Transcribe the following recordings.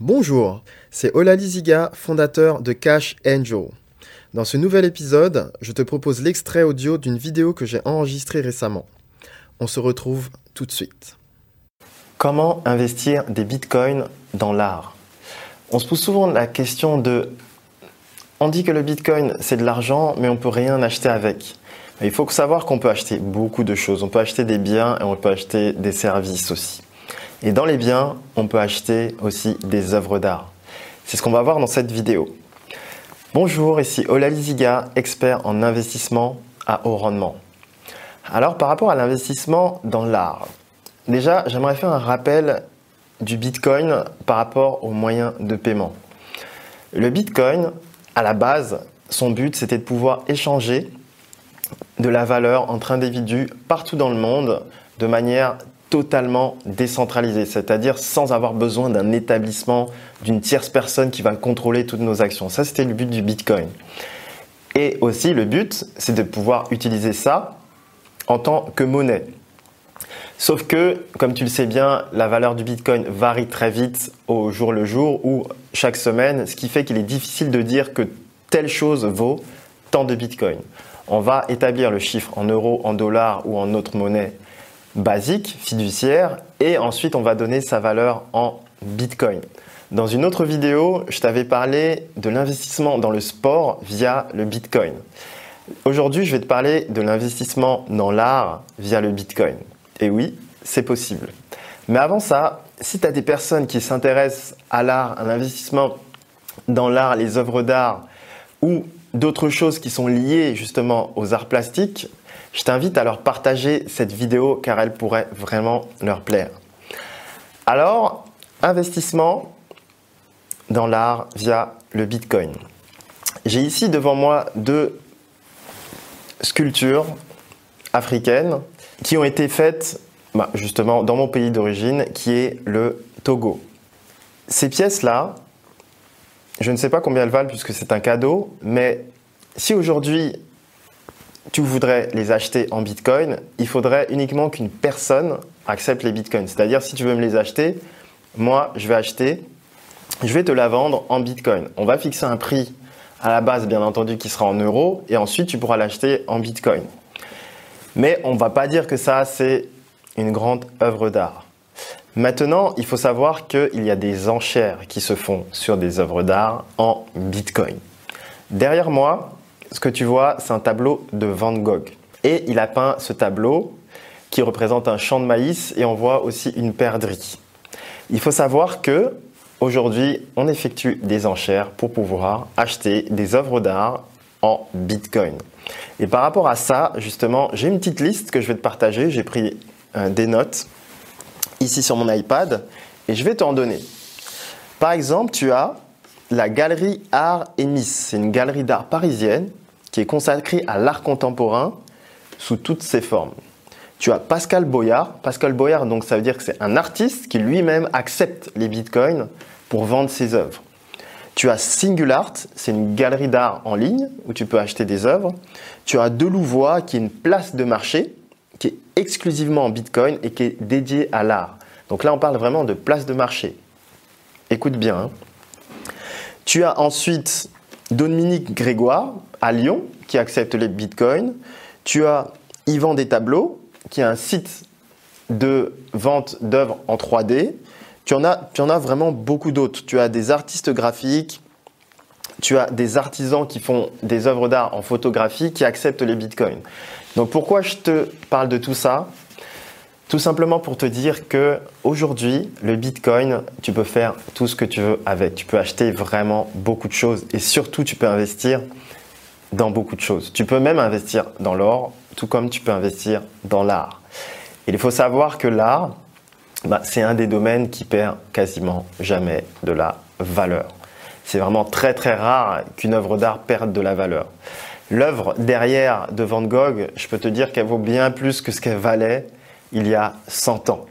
Bonjour, c'est Olali Ziga, fondateur de Cash Angel. Dans ce nouvel épisode, je te propose l'extrait audio d'une vidéo que j'ai enregistrée récemment. On se retrouve tout de suite. Comment investir des bitcoins dans l'art? On se pose souvent la question de on dit que le bitcoin c'est de l'argent mais on peut rien acheter avec. Il faut savoir qu'on peut acheter beaucoup de choses. On peut acheter des biens et on peut acheter des services aussi. Et dans les biens, on peut acheter aussi des œuvres d'art. C'est ce qu'on va voir dans cette vidéo. Bonjour, ici Ola Liziga, expert en investissement à haut rendement. Alors par rapport à l'investissement dans l'art, déjà j'aimerais faire un rappel du Bitcoin par rapport aux moyens de paiement. Le Bitcoin, à la base, son but c'était de pouvoir échanger de la valeur entre individus partout dans le monde de manière totalement décentralisée, c'est-à-dire sans avoir besoin d'un établissement, d'une tierce personne qui va contrôler toutes nos actions. Ça, c'était le but du Bitcoin. Et aussi, le but, c'est de pouvoir utiliser ça en tant que monnaie. Sauf que, comme tu le sais bien, la valeur du Bitcoin varie très vite au jour le jour ou chaque semaine, ce qui fait qu'il est difficile de dire que telle chose vaut tant de Bitcoin on va établir le chiffre en euros, en dollars ou en autre monnaie basique, fiduciaire, et ensuite on va donner sa valeur en Bitcoin. Dans une autre vidéo, je t'avais parlé de l'investissement dans le sport via le Bitcoin. Aujourd'hui, je vais te parler de l'investissement dans l'art via le Bitcoin. Et oui, c'est possible. Mais avant ça, si tu as des personnes qui s'intéressent à l'art, à l'investissement dans l'art, les œuvres d'art, ou d'autres choses qui sont liées justement aux arts plastiques, je t'invite à leur partager cette vidéo car elle pourrait vraiment leur plaire. Alors, investissement dans l'art via le Bitcoin. J'ai ici devant moi deux sculptures africaines qui ont été faites bah, justement dans mon pays d'origine qui est le Togo. Ces pièces-là, je ne sais pas combien elles valent puisque c'est un cadeau, mais si aujourd'hui tu voudrais les acheter en Bitcoin, il faudrait uniquement qu'une personne accepte les Bitcoins. C'est-à-dire si tu veux me les acheter, moi je vais acheter, je vais te la vendre en Bitcoin. On va fixer un prix à la base bien entendu qui sera en euros et ensuite tu pourras l'acheter en Bitcoin. Mais on ne va pas dire que ça c'est une grande œuvre d'art. Maintenant, il faut savoir qu'il y a des enchères qui se font sur des œuvres d'art en Bitcoin. Derrière moi, ce que tu vois, c'est un tableau de Van Gogh. Et il a peint ce tableau qui représente un champ de maïs et on voit aussi une perdrix. Il faut savoir que aujourd'hui, on effectue des enchères pour pouvoir acheter des œuvres d'art en Bitcoin. Et par rapport à ça, justement, j'ai une petite liste que je vais te partager. J'ai pris euh, des notes ici sur mon iPad et je vais t'en donner. Par exemple, tu as la galerie Art et Miss. C'est une galerie d'art parisienne qui est consacrée à l'art contemporain sous toutes ses formes. Tu as Pascal Boyard. Pascal Boyard, donc ça veut dire que c'est un artiste qui lui-même accepte les bitcoins pour vendre ses œuvres. Tu as Singular, c'est une galerie d'art en ligne où tu peux acheter des œuvres. Tu as Delouvois, qui est une place de marché qui est exclusivement en Bitcoin et qui est dédié à l'art. Donc là, on parle vraiment de place de marché. Écoute bien. Hein. Tu as ensuite Dominique Grégoire à Lyon qui accepte les bitcoins. Tu as Yvan des Tableaux qui est un site de vente d'œuvres en 3D. Tu en, as, tu en as vraiment beaucoup d'autres. Tu as des artistes graphiques, tu as des artisans qui font des œuvres d'art en photographie qui acceptent les bitcoins. Donc pourquoi je te parle de tout ça? Tout simplement pour te dire que aujourd'hui, le bitcoin, tu peux faire tout ce que tu veux avec. Tu peux acheter vraiment beaucoup de choses et surtout tu peux investir dans beaucoup de choses. Tu peux même investir dans l'or, tout comme tu peux investir dans l'art. Il faut savoir que l'art, bah, c'est un des domaines qui perd quasiment jamais de la valeur. C'est vraiment très très rare qu'une œuvre d'art perde de la valeur. L'œuvre derrière de Van Gogh, je peux te dire qu'elle vaut bien plus que ce qu'elle valait il y a 100 ans.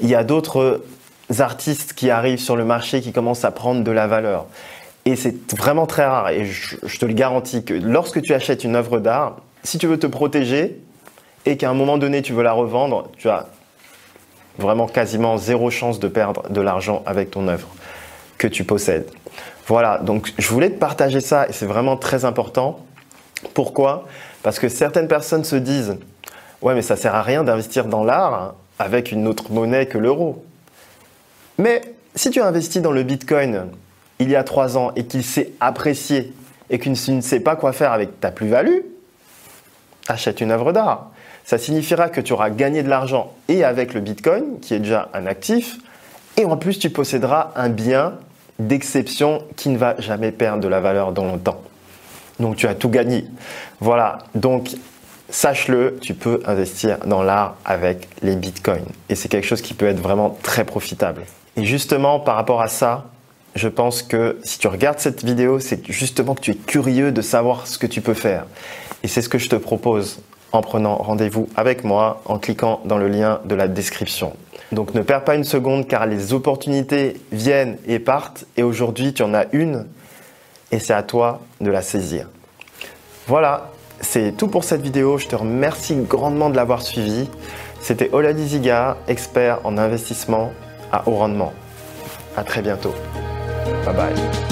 Il y a d'autres artistes qui arrivent sur le marché qui commencent à prendre de la valeur. Et c'est vraiment très rare. Et je, je, te le garantis que lorsque tu achètes une œuvre d'art, si tu veux te protéger et qu'à un moment donné tu veux la revendre, tu as vraiment quasiment zéro chance de perdre de l'argent avec ton œuvre. que tu possèdes. Voilà, donc je voulais te partager ça et c'est vraiment très important. Pourquoi? Parce que certaines personnes se disent Ouais, mais ça sert à rien d'investir dans l'art avec une autre monnaie que l'euro. Mais si tu investis dans le Bitcoin il y a trois ans et qu'il s'est apprécié et que tu ne sais pas quoi faire avec ta plus-value, achète une œuvre d'art. Ça signifiera que tu auras gagné de l'argent et avec le Bitcoin, qui est déjà un actif, et en plus tu posséderas un bien d'exception qui ne va jamais perdre de la valeur dans longtemps. Donc tu as tout gagné. Voilà, donc sache-le, tu peux investir dans l'art avec les bitcoins. Et c'est quelque chose qui peut être vraiment très profitable. Et justement, par rapport à ça, je pense que si tu regardes cette vidéo, c'est justement que tu es curieux de savoir ce que tu peux faire. Et c'est ce que je te propose en prenant rendez-vous avec moi, en cliquant dans le lien de la description. Donc ne perds pas une seconde car les opportunités viennent et partent et aujourd'hui tu en as une et c'est à toi de la saisir. Voilà, c'est tout pour cette vidéo. Je te remercie grandement de l'avoir suivi. C'était Ola Ziga, expert en investissement à haut rendement. À très bientôt. Bye bye.